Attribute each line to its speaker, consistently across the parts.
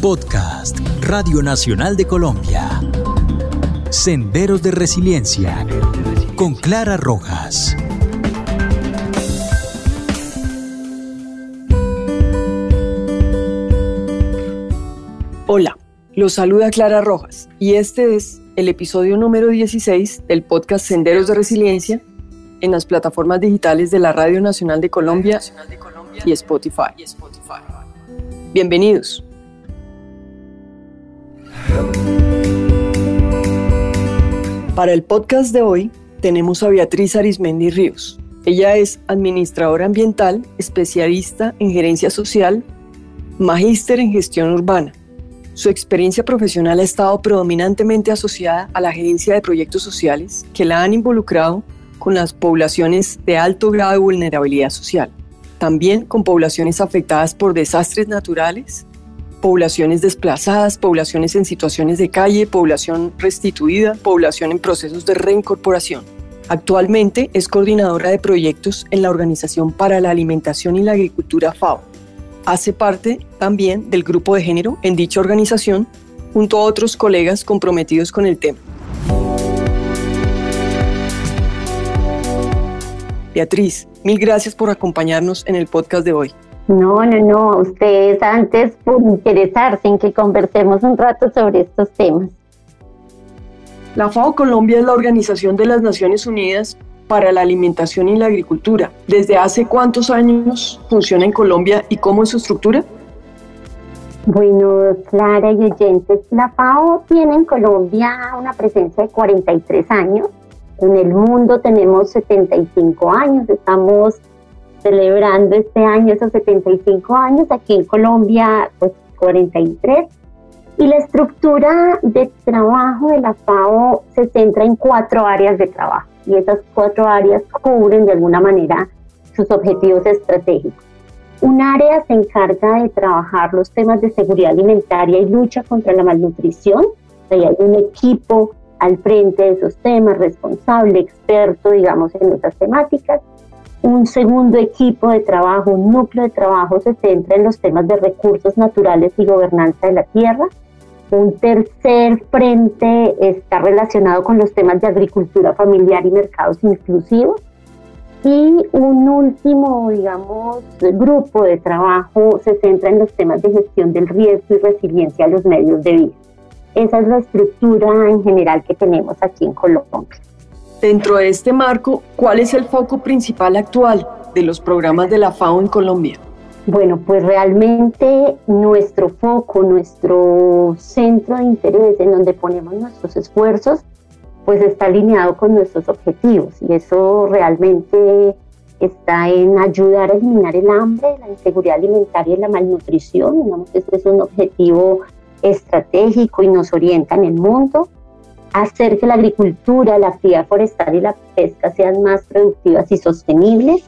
Speaker 1: Podcast Radio Nacional de Colombia. Senderos de Resiliencia con Clara Rojas.
Speaker 2: Hola, los saluda Clara Rojas y este es el episodio número 16 del podcast Senderos de Resiliencia en las plataformas digitales de la Radio Nacional de Colombia y Spotify. Bienvenidos. Para el podcast de hoy tenemos a Beatriz Arismendi Ríos. Ella es administradora ambiental, especialista en gerencia social, magíster en gestión urbana. Su experiencia profesional ha estado predominantemente asociada a la gerencia de proyectos sociales que la han involucrado con las poblaciones de alto grado de vulnerabilidad social, también con poblaciones afectadas por desastres naturales poblaciones desplazadas, poblaciones en situaciones de calle, población restituida, población en procesos de reincorporación. Actualmente es coordinadora de proyectos en la Organización para la Alimentación y la Agricultura FAO. Hace parte también del grupo de género en dicha organización junto a otros colegas comprometidos con el tema. Beatriz, mil gracias por acompañarnos en el podcast de hoy.
Speaker 3: No, no, no, ustedes antes por interesarse en que conversemos un rato sobre estos temas.
Speaker 2: La FAO Colombia es la Organización de las Naciones Unidas para la Alimentación y la Agricultura. ¿Desde hace cuántos años funciona en Colombia y cómo es su estructura?
Speaker 3: Bueno, Clara y oyentes, la FAO tiene en Colombia una presencia de 43 años. En el mundo tenemos 75 años, estamos celebrando este año esos 75 años, aquí en Colombia pues 43. Y la estructura de trabajo de la FAO se centra en cuatro áreas de trabajo y esas cuatro áreas cubren de alguna manera sus objetivos estratégicos. Un área se encarga de trabajar los temas de seguridad alimentaria y lucha contra la malnutrición. Ahí hay un equipo al frente de esos temas, responsable, experto, digamos, en esas temáticas. Un segundo equipo de trabajo, un núcleo de trabajo se centra en los temas de recursos naturales y gobernanza de la tierra. Un tercer frente está relacionado con los temas de agricultura familiar y mercados inclusivos. Y un último, digamos, grupo de trabajo se centra en los temas de gestión del riesgo y resiliencia a los medios de vida. Esa es la estructura en general que tenemos aquí en Colombia.
Speaker 2: Dentro de este marco, ¿cuál es el foco principal actual de los programas de la FAO en Colombia?
Speaker 3: Bueno, pues realmente nuestro foco, nuestro centro de interés en donde ponemos nuestros esfuerzos, pues está alineado con nuestros objetivos y eso realmente está en ayudar a eliminar el hambre, la inseguridad alimentaria y la malnutrición. Digamos que este es un objetivo estratégico y nos orienta en el mundo hacer que la agricultura, la actividad forestal y la pesca sean más productivas y sostenibles,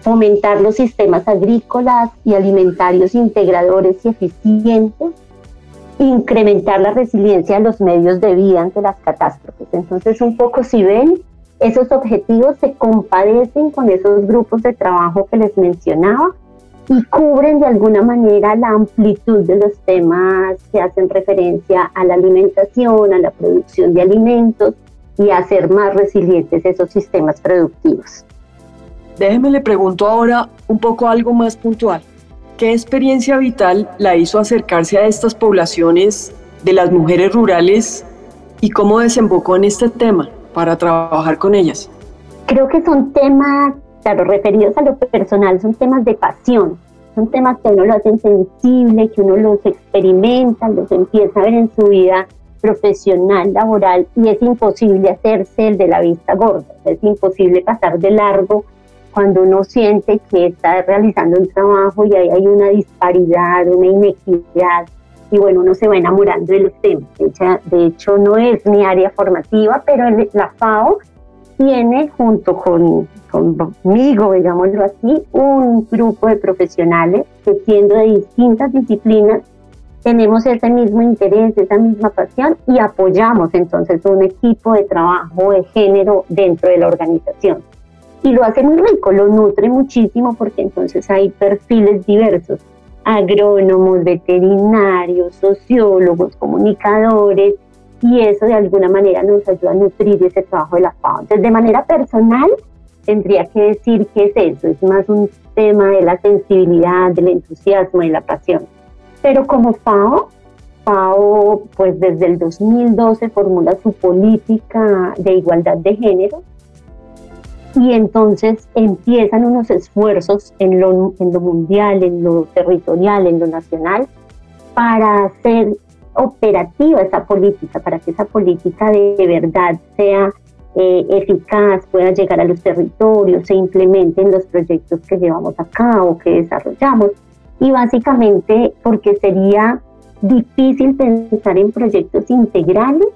Speaker 3: fomentar los sistemas agrícolas y alimentarios integradores y eficientes, incrementar la resiliencia de los medios de vida ante las catástrofes. Entonces, un poco si ven, esos objetivos se compadecen con esos grupos de trabajo que les mencionaba y cubren de alguna manera la amplitud de los temas que hacen referencia a la alimentación, a la producción de alimentos y a hacer más resilientes esos sistemas productivos.
Speaker 2: Déjeme le pregunto ahora un poco algo más puntual. ¿Qué experiencia vital la hizo acercarse a estas poblaciones de las mujeres rurales y cómo desembocó en este tema para trabajar con ellas?
Speaker 3: Creo que son temas claro, referidos a lo personal, son temas de pasión, son temas que uno lo hacen sensible, que uno los experimenta, los empieza a ver en su vida profesional, laboral, y es imposible hacerse el de la vista gorda, es imposible pasar de largo cuando uno siente que está realizando un trabajo y ahí hay una disparidad, una inequidad, y bueno, uno se va enamorando de los temas. De hecho, no es mi área formativa, pero la FAO tiene junto con, conmigo, digámoslo así, un grupo de profesionales que siendo de distintas disciplinas tenemos ese mismo interés, esa misma pasión y apoyamos entonces un equipo de trabajo de género dentro de la organización. Y lo hace muy rico, lo nutre muchísimo porque entonces hay perfiles diversos. agrónomos, veterinarios, sociólogos, comunicadores, y eso de alguna manera nos ayuda a nutrir ese trabajo de la FAO. Entonces, de manera personal, tendría que decir que es eso, es más un tema de la sensibilidad, del entusiasmo y la pasión. Pero como FAO, FAO pues desde el 2012 formula su política de igualdad de género y entonces empiezan unos esfuerzos en lo, en lo mundial, en lo territorial, en lo nacional, para hacer operativa esa política, para que esa política de verdad sea eh, eficaz, pueda llegar a los territorios, se implemente en los proyectos que llevamos a cabo, que desarrollamos. Y básicamente porque sería difícil pensar en proyectos integrales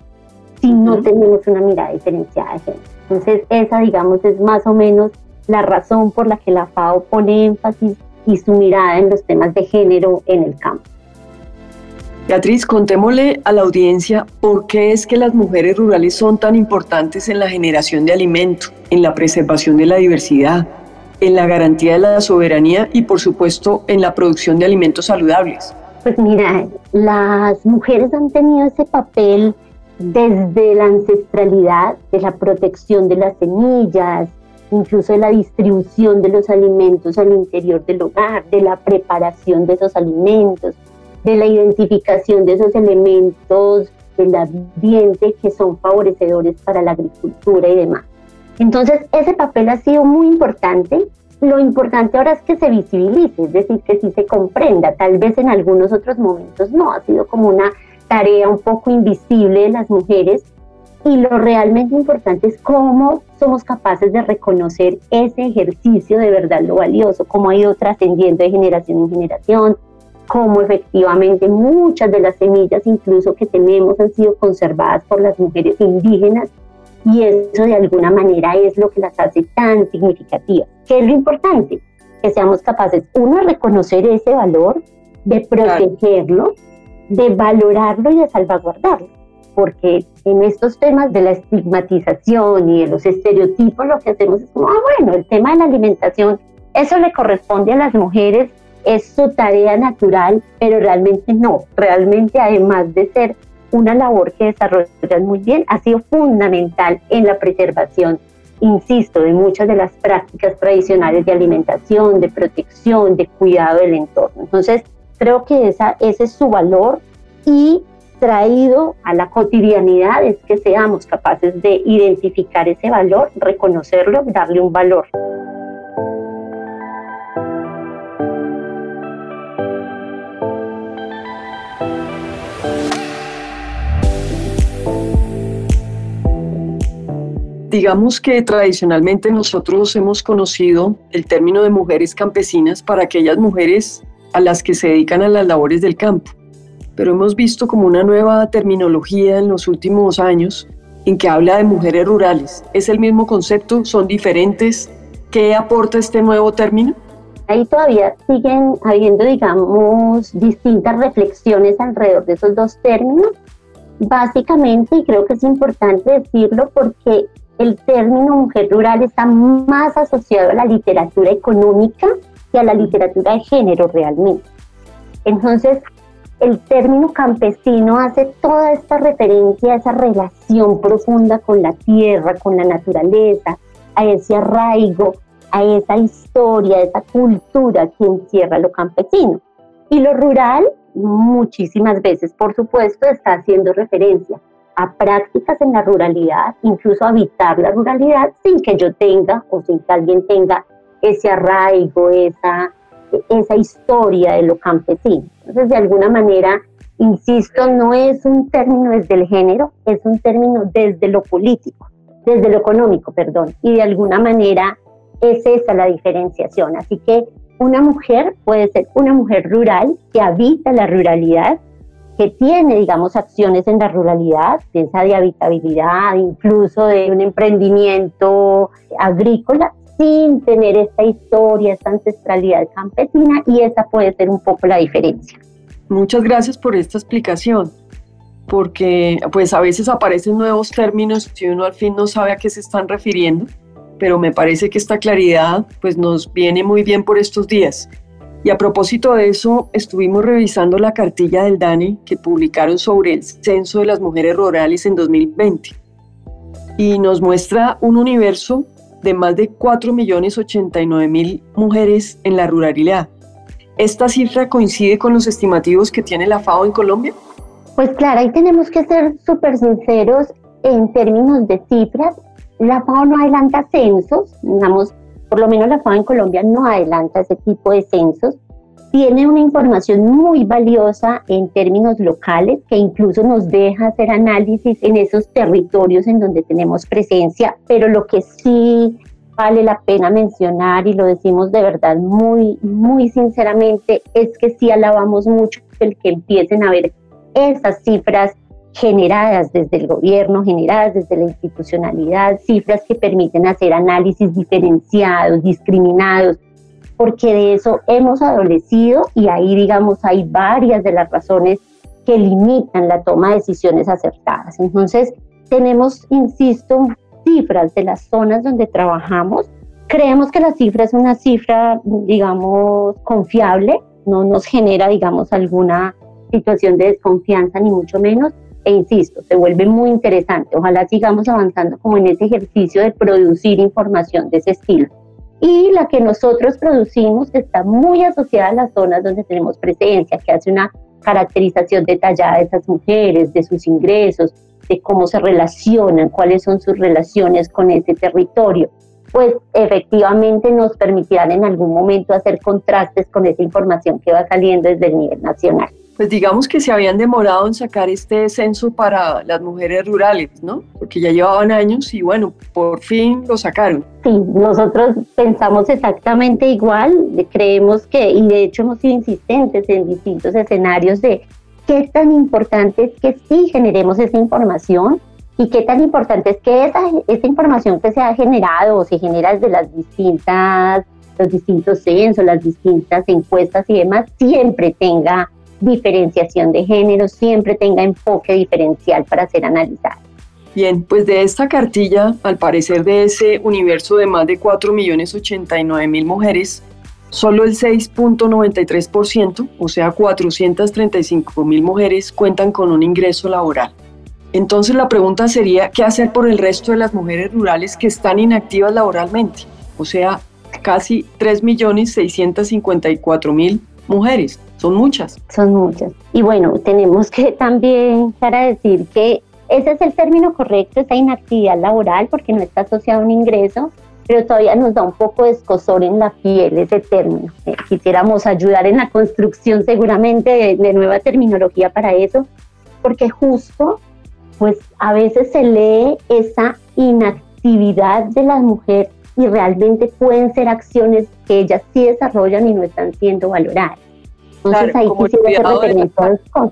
Speaker 3: si no tenemos una mirada diferenciada de género. Entonces, esa, digamos, es más o menos la razón por la que la FAO pone énfasis y su mirada en los temas de género en el campo.
Speaker 2: Beatriz, contémosle a la audiencia por qué es que las mujeres rurales son tan importantes en la generación de alimento, en la preservación de la diversidad, en la garantía de la soberanía y por supuesto en la producción de alimentos saludables.
Speaker 3: Pues mira, las mujeres han tenido ese papel desde la ancestralidad de la protección de las semillas, incluso de la distribución de los alimentos al interior del hogar, de la preparación de esos alimentos, de la identificación de esos elementos del ambiente que son favorecedores para la agricultura y demás. Entonces, ese papel ha sido muy importante. Lo importante ahora es que se visibilice, es decir, que sí se comprenda. Tal vez en algunos otros momentos no, ha sido como una tarea un poco invisible de las mujeres. Y lo realmente importante es cómo somos capaces de reconocer ese ejercicio de verdad lo valioso, cómo ha ido trascendiendo de generación en generación, cómo efectivamente muchas de las semillas incluso que tenemos han sido conservadas por las mujeres indígenas y eso de alguna manera es lo que las hace tan significativas. ¿Qué es lo importante? Que seamos capaces, uno, de reconocer ese valor, de protegerlo, de valorarlo y de salvaguardarlo. Porque en estos temas de la estigmatización y de los estereotipos lo que hacemos es como, ah, bueno, el tema de la alimentación, eso le corresponde a las mujeres es su tarea natural, pero realmente no. Realmente además de ser una labor que desarrollan muy bien, ha sido fundamental en la preservación, insisto, de muchas de las prácticas tradicionales de alimentación, de protección, de cuidado del entorno. Entonces, creo que esa, ese es su valor y traído a la cotidianidad es que seamos capaces de identificar ese valor, reconocerlo, darle un valor.
Speaker 2: Digamos que tradicionalmente nosotros hemos conocido el término de mujeres campesinas para aquellas mujeres a las que se dedican a las labores del campo, pero hemos visto como una nueva terminología en los últimos años en que habla de mujeres rurales. ¿Es el mismo concepto? ¿Son diferentes? ¿Qué aporta este nuevo término?
Speaker 3: Ahí todavía siguen habiendo, digamos, distintas reflexiones alrededor de esos dos términos. Básicamente, y creo que es importante decirlo porque el término mujer rural está más asociado a la literatura económica que a la literatura de género realmente. Entonces, el término campesino hace toda esta referencia a esa relación profunda con la tierra, con la naturaleza, a ese arraigo, a esa historia, a esa cultura que encierra lo campesino. Y lo rural, muchísimas veces, por supuesto, está haciendo referencia a prácticas en la ruralidad, incluso habitar la ruralidad sin que yo tenga o sin que alguien tenga ese arraigo, esa, esa historia de lo campesino. Entonces, de alguna manera, insisto, no es un término desde el género, es un término desde lo político, desde lo económico, perdón, y de alguna manera es esa la diferenciación. Así que una mujer puede ser una mujer rural que habita la ruralidad, que tiene, digamos, acciones en la ruralidad, piensa de habitabilidad, incluso de un emprendimiento agrícola, sin tener esta historia, esta ancestralidad campesina, y esa puede ser un poco la diferencia.
Speaker 2: Muchas gracias por esta explicación, porque pues a veces aparecen nuevos términos y uno al fin no sabe a qué se están refiriendo, pero me parece que esta claridad pues nos viene muy bien por estos días. Y a propósito de eso, estuvimos revisando la cartilla del DANE que publicaron sobre el censo de las mujeres rurales en 2020. Y nos muestra un universo de más de 4.089.000 mujeres en la ruralidad. ¿Esta cifra coincide con los estimativos que tiene la FAO en Colombia?
Speaker 3: Pues claro, ahí tenemos que ser súper sinceros en términos de cifras. La FAO no adelanta censos, digamos, por lo menos la FAO en Colombia no adelanta ese tipo de censos. Tiene una información muy valiosa en términos locales que incluso nos deja hacer análisis en esos territorios en donde tenemos presencia, pero lo que sí vale la pena mencionar y lo decimos de verdad muy, muy sinceramente, es que sí alabamos mucho el que empiecen a ver esas cifras generadas desde el gobierno, generadas desde la institucionalidad, cifras que permiten hacer análisis diferenciados, discriminados, porque de eso hemos adolecido y ahí, digamos, hay varias de las razones que limitan la toma de decisiones acertadas. Entonces, tenemos, insisto, cifras de las zonas donde trabajamos. Creemos que la cifra es una cifra, digamos, confiable, no nos genera, digamos, alguna situación de desconfianza, ni mucho menos. E insisto, se vuelve muy interesante. Ojalá sigamos avanzando como en ese ejercicio de producir información de ese estilo. Y la que nosotros producimos está muy asociada a las zonas donde tenemos presencia, que hace una caracterización detallada de esas mujeres, de sus ingresos, de cómo se relacionan, cuáles son sus relaciones con ese territorio, pues efectivamente nos permitirán en algún momento hacer contrastes con esa información que va saliendo desde el nivel nacional.
Speaker 2: Pues digamos que se habían demorado en sacar este censo para las mujeres rurales, ¿no? Porque ya llevaban años y bueno, por fin lo sacaron.
Speaker 3: Sí, nosotros pensamos exactamente igual, creemos que, y de hecho hemos sido insistentes en distintos escenarios de qué tan importante es que sí generemos esa información y qué tan importante es que esa, esa información que se ha generado o se genera desde las distintas, los distintos censos, las distintas encuestas y demás, siempre tenga diferenciación de género, siempre tenga enfoque diferencial para ser analizado.
Speaker 2: Bien, pues de esta cartilla, al parecer de ese universo de más de 4.089.000 mujeres, Solo el 6.93%, o sea, 435 mil mujeres, cuentan con un ingreso laboral. Entonces la pregunta sería, ¿qué hacer por el resto de las mujeres rurales que están inactivas laboralmente? O sea, casi 3.654.000 mujeres. Son muchas.
Speaker 3: Son muchas. Y bueno, tenemos que también para decir que ese es el término correcto, esa inactividad laboral, porque no está asociado a un ingreso, pero todavía nos da un poco de escosor en la piel ese término. Eh, quisiéramos ayudar en la construcción seguramente de, nueva terminología para eso, porque justo, pues a veces se lee esa inactividad de las mujeres y realmente pueden ser acciones que ellas sí desarrollan y no están siendo valoradas.
Speaker 2: Entonces ahí quisiera hacer referencia a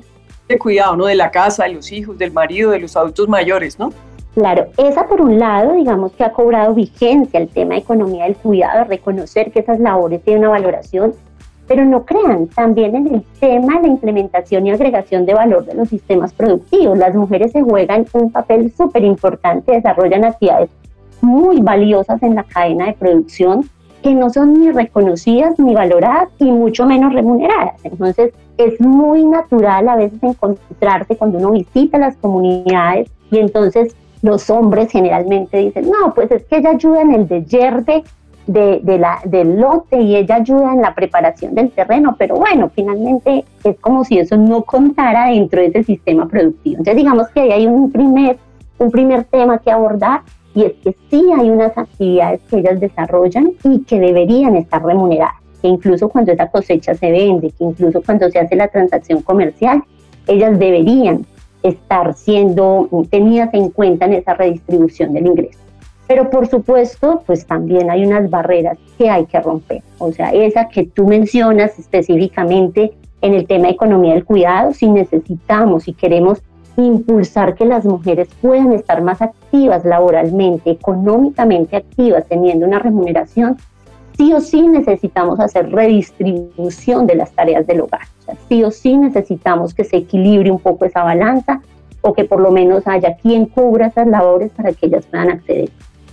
Speaker 2: De cuidado, ¿no? De la casa, de los hijos, del marido, de los adultos mayores, ¿no?
Speaker 3: Claro, esa por un lado, digamos que ha cobrado vigencia el tema de economía del cuidado, reconocer que esas labores tienen una valoración, pero no crean, también en el tema de la implementación y agregación de valor de los sistemas productivos. Las mujeres se juegan un papel súper importante, desarrollan actividades muy valiosas en la cadena de producción que no son ni reconocidas ni valoradas y mucho menos remuneradas. Entonces es muy natural a veces encontrarse cuando uno visita las comunidades y entonces los hombres generalmente dicen, no, pues es que ella ayuda en el de de, la, del lote y ella ayuda en la preparación del terreno, pero bueno, finalmente es como si eso no contara dentro de ese sistema productivo. Entonces digamos que ahí hay un primer, un primer tema que abordar y es que sí hay unas actividades que ellas desarrollan y que deberían estar remuneradas, que incluso cuando esa cosecha se vende, que incluso cuando se hace la transacción comercial, ellas deberían estar siendo tenidas en cuenta en esa redistribución del ingreso. Pero por supuesto, pues también hay unas barreras que hay que romper. O sea, esa que tú mencionas específicamente en el tema de economía del cuidado, si necesitamos y queremos impulsar que las mujeres puedan estar más activas laboralmente, económicamente activas, teniendo una remuneración, sí o sí necesitamos hacer redistribución de las tareas del hogar sí o sí necesitamos que se equilibre un poco esa balanza o que por lo menos haya quien cubra esas labores para que ellas puedan acceder.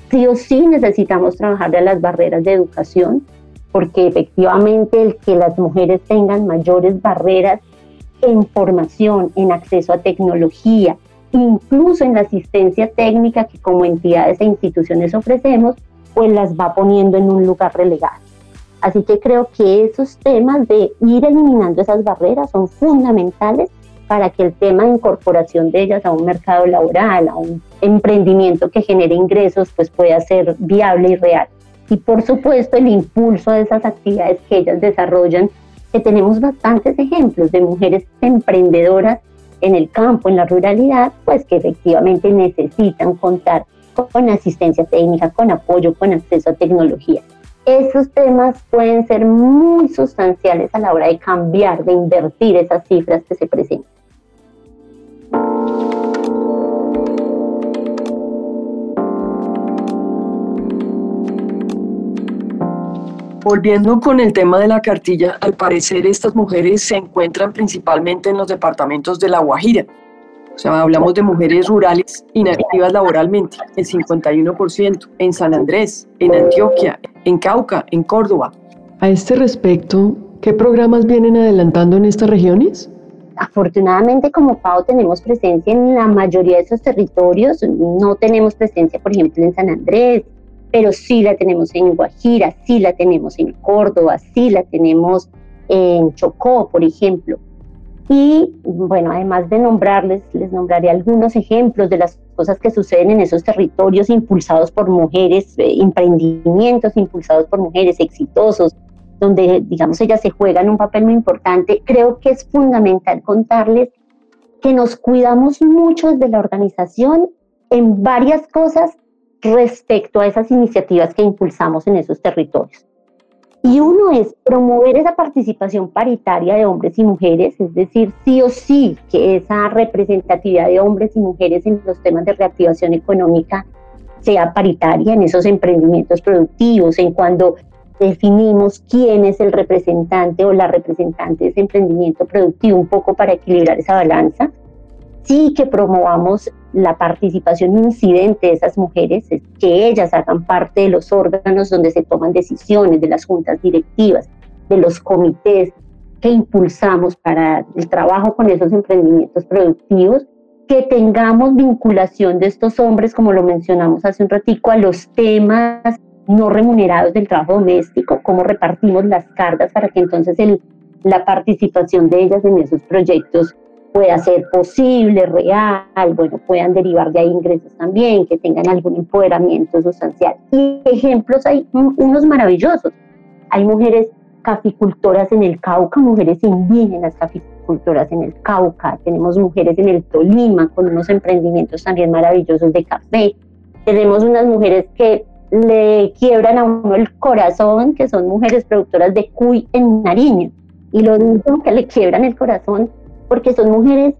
Speaker 3: Sí o sí necesitamos trabajar de las barreras de educación, porque efectivamente el que las mujeres tengan mayores barreras en formación, en acceso a tecnología, incluso en la asistencia técnica que como entidades e instituciones ofrecemos, pues las va poniendo en un lugar relegado. Así que creo que esos temas de ir eliminando esas barreras son fundamentales para que el tema de incorporación de ellas a un mercado laboral, a un emprendimiento que genere ingresos, pues pueda ser viable y real. Y por supuesto el impulso de esas actividades que ellas desarrollan, que tenemos bastantes ejemplos de mujeres emprendedoras en el campo, en la ruralidad, pues que efectivamente necesitan contar con asistencia técnica, con apoyo, con acceso a tecnología. Esos temas pueden ser muy sustanciales a la hora de cambiar, de invertir esas cifras que se presentan.
Speaker 2: Volviendo con el tema de la cartilla, al parecer estas mujeres se encuentran principalmente en los departamentos de La Guajira. O sea, hablamos de mujeres rurales inactivas laboralmente, el 51%, en San Andrés, en Antioquia, en Cauca, en Córdoba. A este respecto, ¿qué programas vienen adelantando en estas regiones?
Speaker 3: Afortunadamente como FAO tenemos presencia en la mayoría de esos territorios, no tenemos presencia por ejemplo en San Andrés, pero sí la tenemos en Guajira, sí la tenemos en Córdoba, sí la tenemos en Chocó, por ejemplo. Y bueno, además de nombrarles, les nombraré algunos ejemplos de las cosas que suceden en esos territorios impulsados por mujeres, eh, emprendimientos impulsados por mujeres exitosos, donde, digamos, ellas se juegan un papel muy importante. Creo que es fundamental contarles que nos cuidamos mucho desde la organización en varias cosas respecto a esas iniciativas que impulsamos en esos territorios. Y uno es promover esa participación paritaria de hombres y mujeres, es decir, sí o sí que esa representatividad de hombres y mujeres en los temas de reactivación económica sea paritaria en esos emprendimientos productivos, en cuando definimos quién es el representante o la representante de ese emprendimiento productivo, un poco para equilibrar esa balanza sí que promovamos la participación incidente de esas mujeres, que ellas hagan parte de los órganos donde se toman decisiones, de las juntas directivas, de los comités que impulsamos para el trabajo con esos emprendimientos productivos, que tengamos vinculación de estos hombres, como lo mencionamos hace un ratico, a los temas no remunerados del trabajo doméstico, cómo repartimos las cargas para que entonces la participación de ellas en esos proyectos pueda ser posible, real, bueno, puedan derivar de ahí ingresos también, que tengan algún empoderamiento sustancial. Y ejemplos hay unos maravillosos. Hay mujeres caficultoras en el Cauca, mujeres indígenas caficultoras en el Cauca, tenemos mujeres en el Tolima con unos emprendimientos también maravillosos de café, tenemos unas mujeres que le quiebran a uno el corazón, que son mujeres productoras de cuy en Nariño, y lo único que le quiebran el corazón porque son mujeres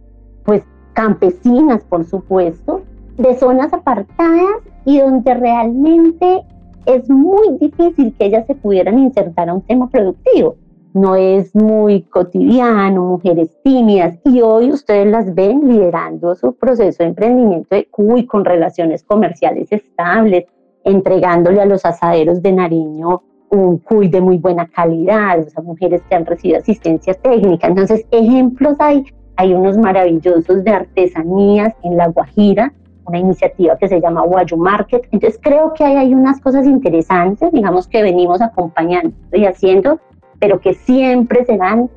Speaker 3: pues campesinas, por supuesto, de zonas apartadas y donde realmente es muy difícil que ellas se pudieran insertar a un tema productivo. No es muy cotidiano, mujeres tímidas, y hoy ustedes las ven liderando su proceso de emprendimiento de cuy con relaciones comerciales estables, entregándole a los asaderos de Nariño un cuy de muy buena calidad, o sea, mujeres que han recibido asistencia técnica. Entonces, ejemplos hay, hay unos maravillosos de artesanías en La Guajira, una iniciativa que se llama Guayu Market. Entonces, creo que hay unas cosas interesantes, digamos, que venimos acompañando y haciendo, pero que siempre serán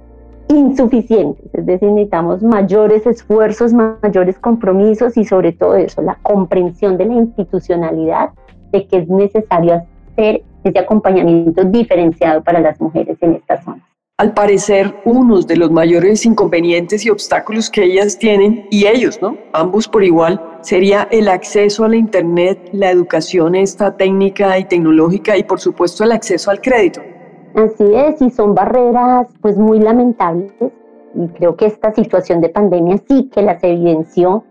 Speaker 3: insuficientes, es decir, necesitamos mayores esfuerzos, mayores compromisos y sobre todo eso, la comprensión de la institucionalidad de que es necesario hacer ese acompañamiento diferenciado para las mujeres en estas zonas.
Speaker 2: Al parecer, uno de los mayores inconvenientes y obstáculos que ellas tienen, y ellos, ¿no? Ambos por igual, sería el acceso a la Internet, la educación esta técnica y tecnológica y por supuesto el acceso al crédito.
Speaker 3: Así es, y son barreras pues muy lamentables y creo que esta situación de pandemia sí que las evidenció.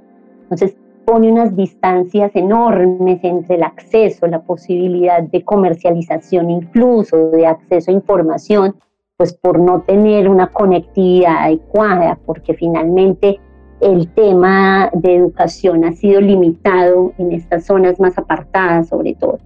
Speaker 3: Entonces, pone unas distancias enormes entre el acceso, la posibilidad de comercialización incluso, de acceso a información, pues por no tener una conectividad adecuada, porque finalmente el tema de educación ha sido limitado en estas zonas más apartadas sobre todo.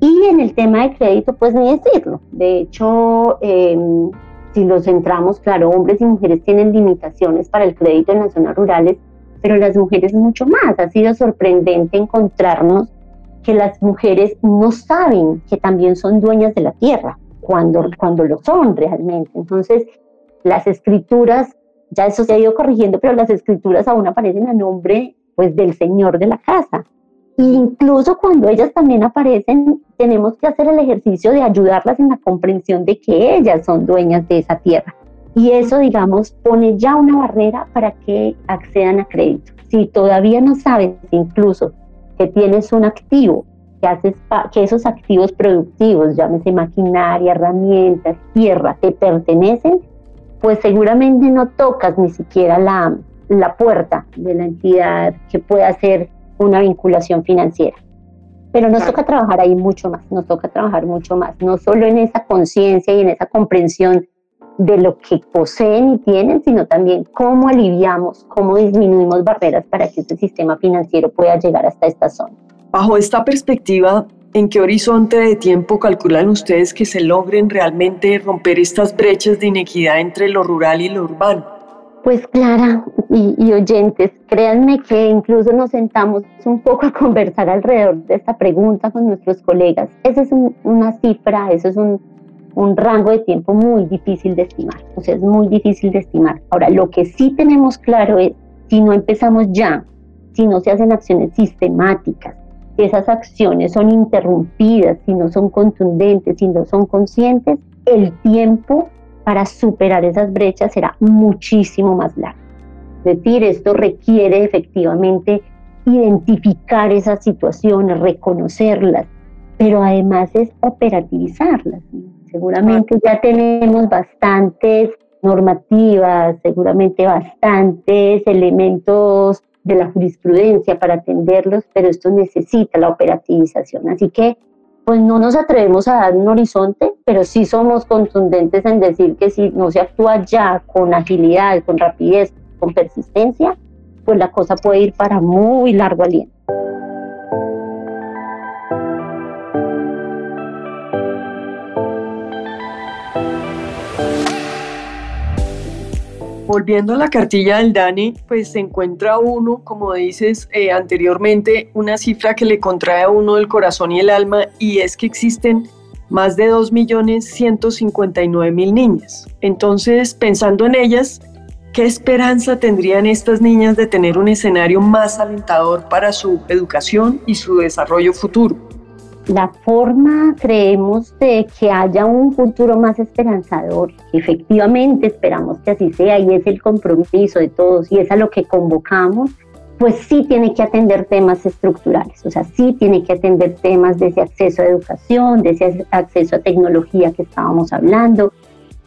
Speaker 3: Y en el tema de crédito, pues ni decirlo. De hecho, em, si lo centramos, claro, hombres y mujeres tienen limitaciones para el crédito en las zonas rurales, pero las mujeres mucho más. Ha sido sorprendente encontrarnos que las mujeres no saben que también son dueñas de la tierra cuando, cuando lo son realmente. Entonces, las escrituras, ya eso se ha ido corrigiendo, pero las escrituras aún aparecen a nombre pues del señor de la casa. incluso cuando ellas también aparecen, tenemos que hacer el ejercicio de ayudarlas en la comprensión de que ellas son dueñas de esa tierra. Y eso, digamos, pone ya una barrera para que accedan a crédito. Si todavía no sabes incluso que tienes un activo, que, haces que esos activos productivos, llámese maquinaria, herramientas, tierra, te pertenecen, pues seguramente no tocas ni siquiera la, la puerta de la entidad que pueda hacer una vinculación financiera. Pero nos toca trabajar ahí mucho más, nos toca trabajar mucho más, no solo en esa conciencia y en esa comprensión de lo que poseen y tienen, sino también cómo aliviamos, cómo disminuimos barreras para que este sistema financiero pueda llegar hasta esta zona.
Speaker 2: Bajo esta perspectiva, ¿en qué horizonte de tiempo calculan ustedes que se logren realmente romper estas brechas de inequidad entre lo rural y lo urbano?
Speaker 3: Pues Clara y, oyentes, créanme que incluso nos sentamos un poco a conversar alrededor de esta pregunta con nuestros colegas. Esa es una cifra, eso es un, un rango de tiempo muy difícil de estimar. O sea, es muy difícil de estimar. Ahora, lo que sí tenemos claro es, si no empezamos ya, si no se hacen acciones sistemáticas, si esas acciones son interrumpidas, si no son contundentes, si no son conscientes, el tiempo para superar esas brechas será muchísimo más largo. Es decir, esto requiere efectivamente identificar esas situaciones, reconocerlas, pero además es operativizarlas. Seguramente ya tenemos bastantes normativas, seguramente bastantes elementos de la jurisprudencia para atenderlos, pero esto necesita la operativización. Así que pues no nos atrevemos a dar un horizonte, pero sí somos contundentes en decir que si no se actúa ya con agilidad, con rapidez, con persistencia, pues la cosa puede ir para muy largo aliento.
Speaker 2: Volviendo a la cartilla del DANE, pues se encuentra uno, como dices eh, anteriormente, una cifra que le contrae a uno el corazón y el alma y es que existen más de 2.159.000 niñas. Entonces, pensando en ellas, ¿qué esperanza tendrían estas niñas de tener un escenario más alentador para su educación y su desarrollo futuro?
Speaker 3: La forma, creemos, de que haya un futuro más esperanzador. Efectivamente, esperamos que así sea y es el compromiso de todos y es a lo que convocamos, pues sí tiene que atender temas estructurales, o sea, sí tiene que atender temas de ese acceso a educación, de ese acceso a tecnología que estábamos hablando,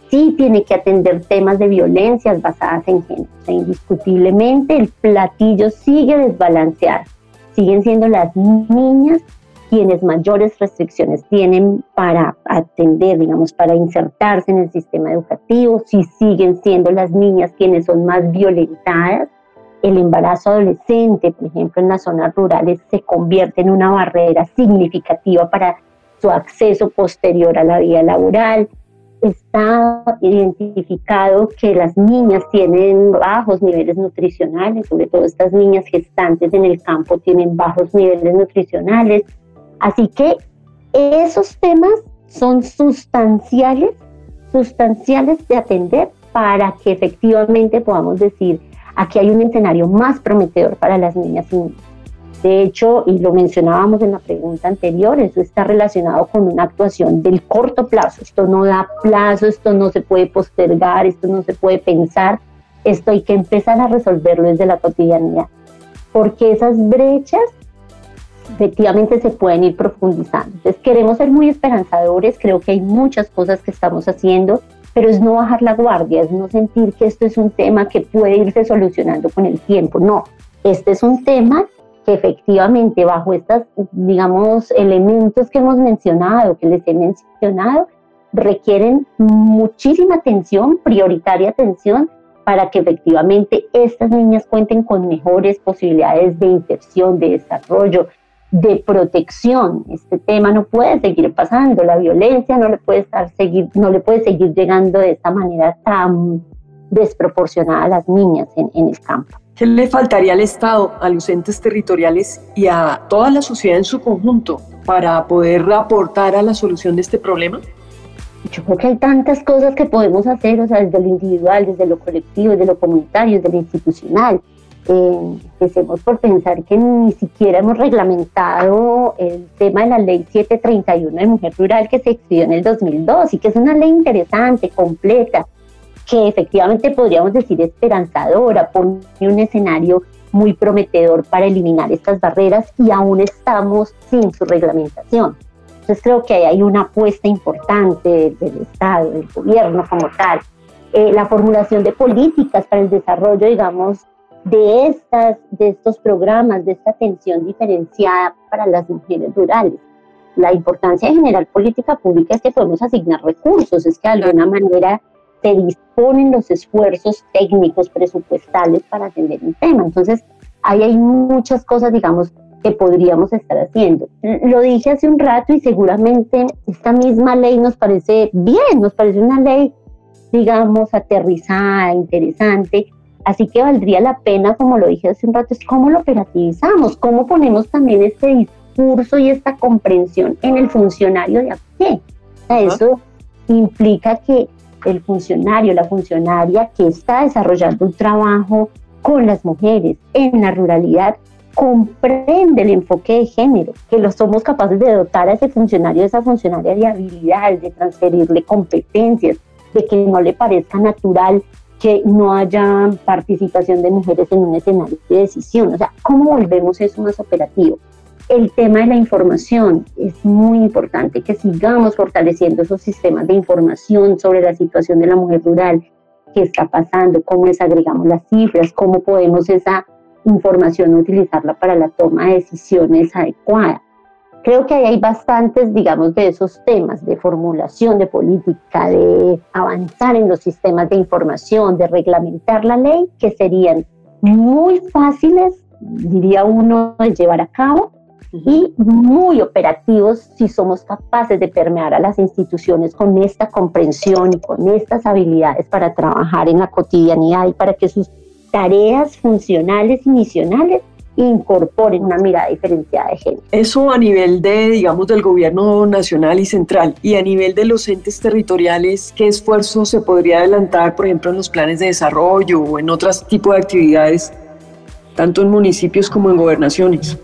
Speaker 3: sí tiene que atender temas de violencias basadas en género. O sea, indiscutiblemente el platillo sigue desbalanceado, siguen siendo las niñas quienes mayores restricciones tienen para atender, digamos, para insertarse en el sistema educativo, si siguen siendo las niñas quienes son más violentadas. El embarazo adolescente, por ejemplo, en las zonas rurales se convierte en una barrera significativa para su acceso posterior a la vida laboral. Está identificado que las niñas tienen bajos niveles nutricionales, sobre todo estas niñas gestantes en el campo tienen bajos niveles nutricionales, Así que esos temas son sustanciales, sustanciales de atender para que efectivamente podamos decir, aquí hay un escenario más prometedor para las niñas y niños. De hecho, y lo mencionábamos en la pregunta anterior, eso está relacionado con una actuación del corto plazo. Esto no da plazo, esto no se puede postergar, esto no se puede pensar, esto hay que empezar a resolverlo desde la cotidianidad. Porque esas brechas efectivamente se pueden ir profundizando. Entonces queremos ser muy esperanzadores, creo que hay muchas cosas que estamos haciendo, pero es no bajar la guardia, es no sentir que esto es un tema que puede irse solucionando con el tiempo, no, este es un tema que efectivamente bajo estos, digamos, elementos que hemos mencionado, que les he mencionado, requieren muchísima atención, prioritaria atención, para que efectivamente estas niñas cuenten con mejores posibilidades de inserción, de desarrollo, de protección. Este tema no puede seguir pasando, la violencia no le puede estar seguir, no le puede seguir llegando de esta manera tan desproporcionada a las niñas en, en el campo.
Speaker 2: ¿Qué le faltaría al Estado, a los entes territoriales y a toda la sociedad en su conjunto para poder aportar a la solución de este problema?
Speaker 3: Yo creo que hay tantas cosas que podemos hacer, o sea, desde lo individual, desde lo colectivo, desde lo comunitario, desde lo institucional. Eh, empecemos por pensar que ni siquiera hemos reglamentado el tema de la ley 731 de mujer rural que se expidió en el 2002 y que es una ley interesante, completa, que efectivamente podríamos decir esperanzadora, pone un escenario muy prometedor para eliminar estas barreras y aún estamos sin su reglamentación. Entonces creo que hay una apuesta importante del Estado, del gobierno como tal, eh, la formulación de políticas para el desarrollo, digamos, de, estas, de estos programas, de esta atención diferenciada para las mujeres rurales. La importancia de generar política pública es que podemos asignar recursos, es que de alguna manera se disponen los esfuerzos técnicos, presupuestales para atender un tema. Entonces, ahí hay muchas cosas, digamos, que podríamos estar haciendo. Lo dije hace un rato y seguramente esta misma ley nos parece bien, nos parece una ley, digamos, aterrizada, interesante. Así que valdría la pena, como lo dije hace un rato, es cómo lo operativizamos, cómo ponemos también este discurso y esta comprensión en el funcionario de a pie. eso implica que el funcionario, la funcionaria que está desarrollando un trabajo con las mujeres en la ruralidad, comprende el enfoque de género, que lo somos capaces de dotar a ese funcionario, a esa funcionaria de habilidades, de transferirle competencias, de que no le parezca natural que no haya participación de mujeres en un escenario de decisión. O sea, ¿cómo volvemos eso más operativo? El tema de la información es muy importante que sigamos fortaleciendo esos sistemas de información sobre la situación de la mujer rural, qué está pasando, cómo les agregamos las cifras, cómo podemos esa información utilizarla para la toma de decisiones adecuada. Creo que ahí hay bastantes, digamos, de esos temas de formulación de política, de avanzar en los sistemas de información, de reglamentar la ley, que serían muy fáciles, diría uno, de llevar a cabo y muy operativos si somos capaces de permear a las instituciones con esta comprensión y con estas habilidades para trabajar en la cotidianidad y para que sus tareas funcionales y misionales incorporen una mirada diferenciada de género.
Speaker 2: Eso a nivel de, digamos, del gobierno nacional y central y a nivel de los entes territoriales, ¿qué esfuerzo se podría adelantar, por ejemplo, en los planes de desarrollo o en otros tipos de actividades, tanto en municipios como en gobernaciones?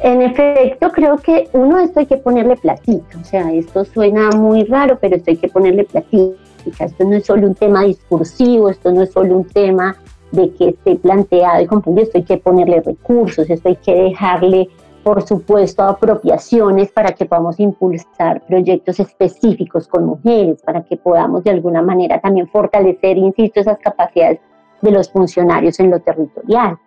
Speaker 3: En efecto, creo que uno esto hay que ponerle platica, o sea, esto suena muy raro, pero esto hay que ponerle platica. Esto no es solo un tema discursivo, esto no es solo un tema de que esté planteado y comprendido, esto hay que ponerle recursos, esto hay que dejarle, por supuesto, apropiaciones para que podamos impulsar proyectos específicos con mujeres, para que podamos de alguna manera también fortalecer, insisto, esas capacidades de los funcionarios en lo territorial.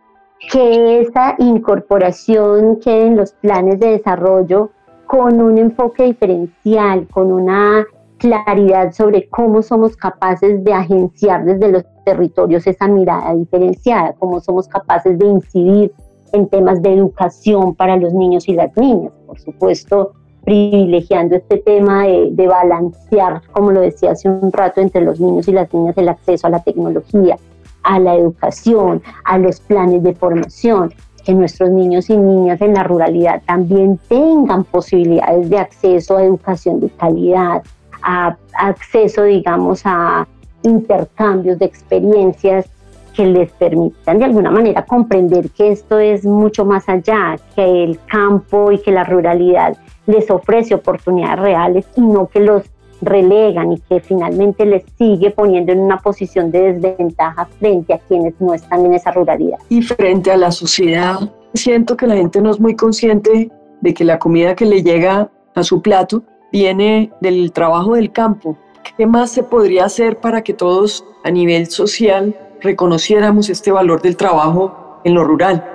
Speaker 3: Que esa incorporación quede en los planes de desarrollo con un enfoque diferencial, con una claridad sobre cómo somos capaces de agenciar desde los territorios esa mirada diferenciada, cómo somos capaces de incidir en temas de educación para los niños y las niñas, por supuesto, privilegiando este tema de, de, balancear, como lo decía hace un rato, entre los niños y las niñas el acceso a la tecnología, a la educación, a los planes de formación, que nuestros niños y niñas en la ruralidad también tengan posibilidades de acceso a educación de calidad, a acceso, digamos, a intercambios de experiencias que les permitan de alguna manera comprender que esto es mucho más allá, que el campo y que la ruralidad les ofrece oportunidades reales y no que los relegan y que finalmente les sigue poniendo en una posición de desventaja frente a quienes no están en esa ruralidad.
Speaker 2: Y frente a la sociedad, siento que la gente no es muy consciente de que la comida que le llega a su plato viene del trabajo del campo. ¿Qué más se podría hacer para que todos a nivel social reconociéramos este valor del trabajo en lo rural?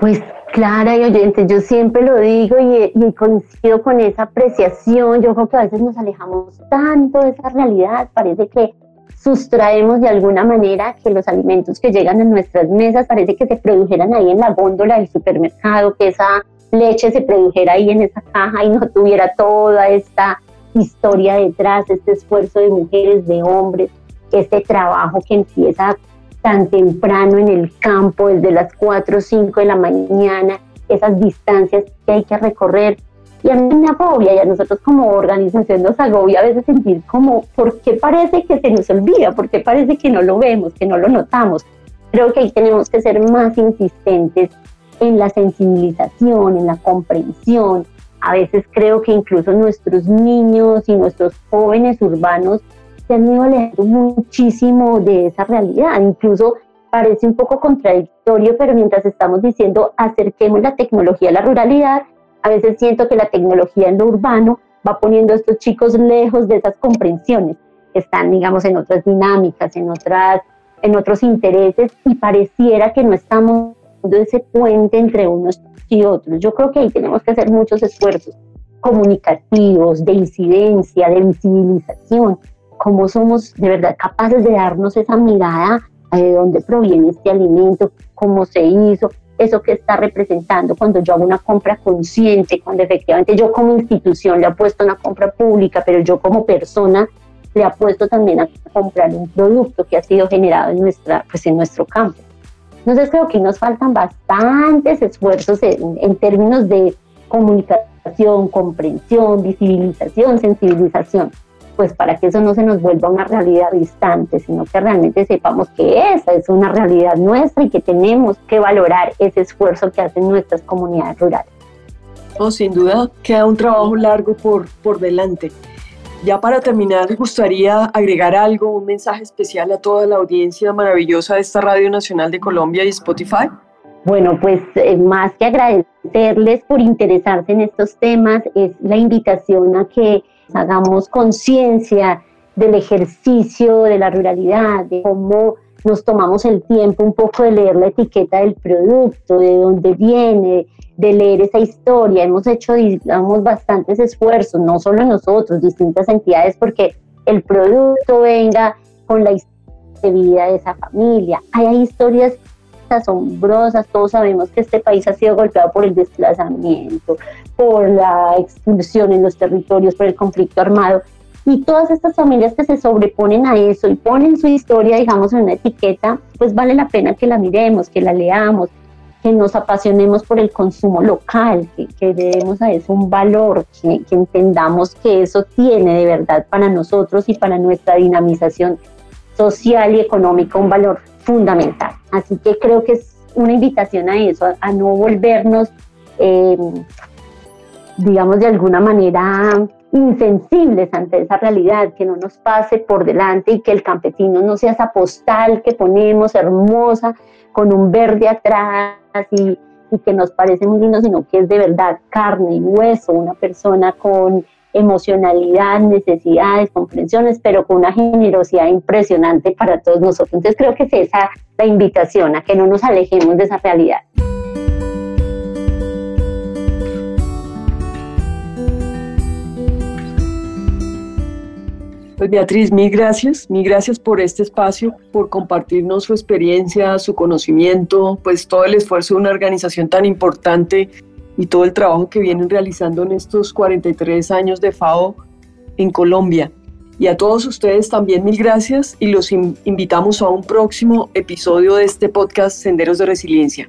Speaker 3: Pues Clara y oyente, yo siempre lo digo y, y, coincido con esa apreciación. Yo creo que a veces nos alejamos tanto de esa realidad, parece que sustraemos de alguna manera que los alimentos que llegan a nuestras mesas parece que se produjeran ahí en la góndola del supermercado, que esa leche se produjera ahí en esa caja y no tuviera toda esta historia detrás, este esfuerzo de mujeres, de hombres, este trabajo que empieza tan temprano en el campo, desde las 4 o 5 de la mañana, esas distancias que hay que recorrer. Y a mí me agobia y a nosotros como organización nos agobia a veces sentir como, ¿por qué parece que se nos olvida? ¿Por qué parece que no lo vemos, que no lo notamos? Creo que ahí tenemos que ser más insistentes en la sensibilización, en la comprensión. A veces creo que incluso nuestros niños y nuestros jóvenes urbanos se han ido alejando muchísimo de esa realidad. Incluso parece un poco contradictorio, pero mientras estamos diciendo acerquemos la tecnología a la ruralidad, a veces siento que la tecnología en lo urbano va poniendo a estos chicos lejos de esas comprensiones. Están, digamos, en otras dinámicas, en, otras, en otros intereses y pareciera que no estamos ese puente entre unos otros. Yo creo que ahí tenemos que hacer muchos esfuerzos comunicativos, de incidencia, de visibilización, cómo somos de verdad capaces de darnos esa mirada de dónde proviene este alimento, cómo se hizo, eso que está representando cuando yo hago una compra consciente, cuando efectivamente yo como institución le apuesto a una compra pública, pero yo como persona le apuesto también a comprar un producto que ha sido generado en, nuestra, pues en nuestro campo. Entonces creo que nos faltan bastantes esfuerzos en, términos de comunicación, comprensión, visibilización, sensibilización, pues para que eso no se nos vuelva una realidad distante, sino que realmente sepamos que esa es una realidad nuestra y que tenemos que valorar ese esfuerzo que hacen nuestras comunidades rurales.
Speaker 2: No, sin duda queda un trabajo largo por, por delante. Ya para terminar, me gustaría agregar algo, un mensaje especial a toda la audiencia maravillosa de esta Radio Nacional de Colombia y Spotify.
Speaker 3: Bueno, pues eh, más que agradecerles por interesarse en estos temas, es la invitación a que hagamos conciencia del ejercicio de la ruralidad, de cómo nos tomamos el tiempo un poco de leer la etiqueta del producto, de dónde viene, de leer esa historia. Hemos hecho, digamos, bastantes esfuerzos, no solo nosotros, distintas entidades, porque el producto venga con la historia de vida de esa familia. Hay historias asombrosas, todos sabemos que este país ha sido golpeado por el desplazamiento, por la expulsión en los territorios, por el conflicto armado. Y todas estas familias que se sobreponen a eso y ponen su historia, digamos, en una etiqueta, pues vale la pena que la miremos, que la leamos, que nos apasionemos por el consumo local, que, que demos a eso un valor, que, entendamos que eso tiene de verdad para nosotros y para nuestra dinamización social y económica un valor fundamental. Así que creo que es una invitación a eso, a, no volvernos, eh, digamos, de alguna manera insensibles ante esa realidad, que no nos pase por delante y que el campesino no sea esa postal que ponemos hermosa con un verde atrás y, que nos parece muy lindo, sino que es de verdad carne y hueso, una persona con emocionalidad, necesidades, comprensiones, pero con una generosidad impresionante para todos nosotros. Entonces creo que es esa la invitación a que no nos alejemos de esa realidad.
Speaker 2: Pues Beatriz, mil gracias, mil gracias por este espacio, por compartirnos su experiencia, su conocimiento, pues todo el esfuerzo de una organización tan importante y todo el trabajo que vienen realizando en estos 43 años de FAO en Colombia. Y a todos ustedes también mil gracias y los invitamos a un próximo episodio de este podcast Senderos de Resiliencia.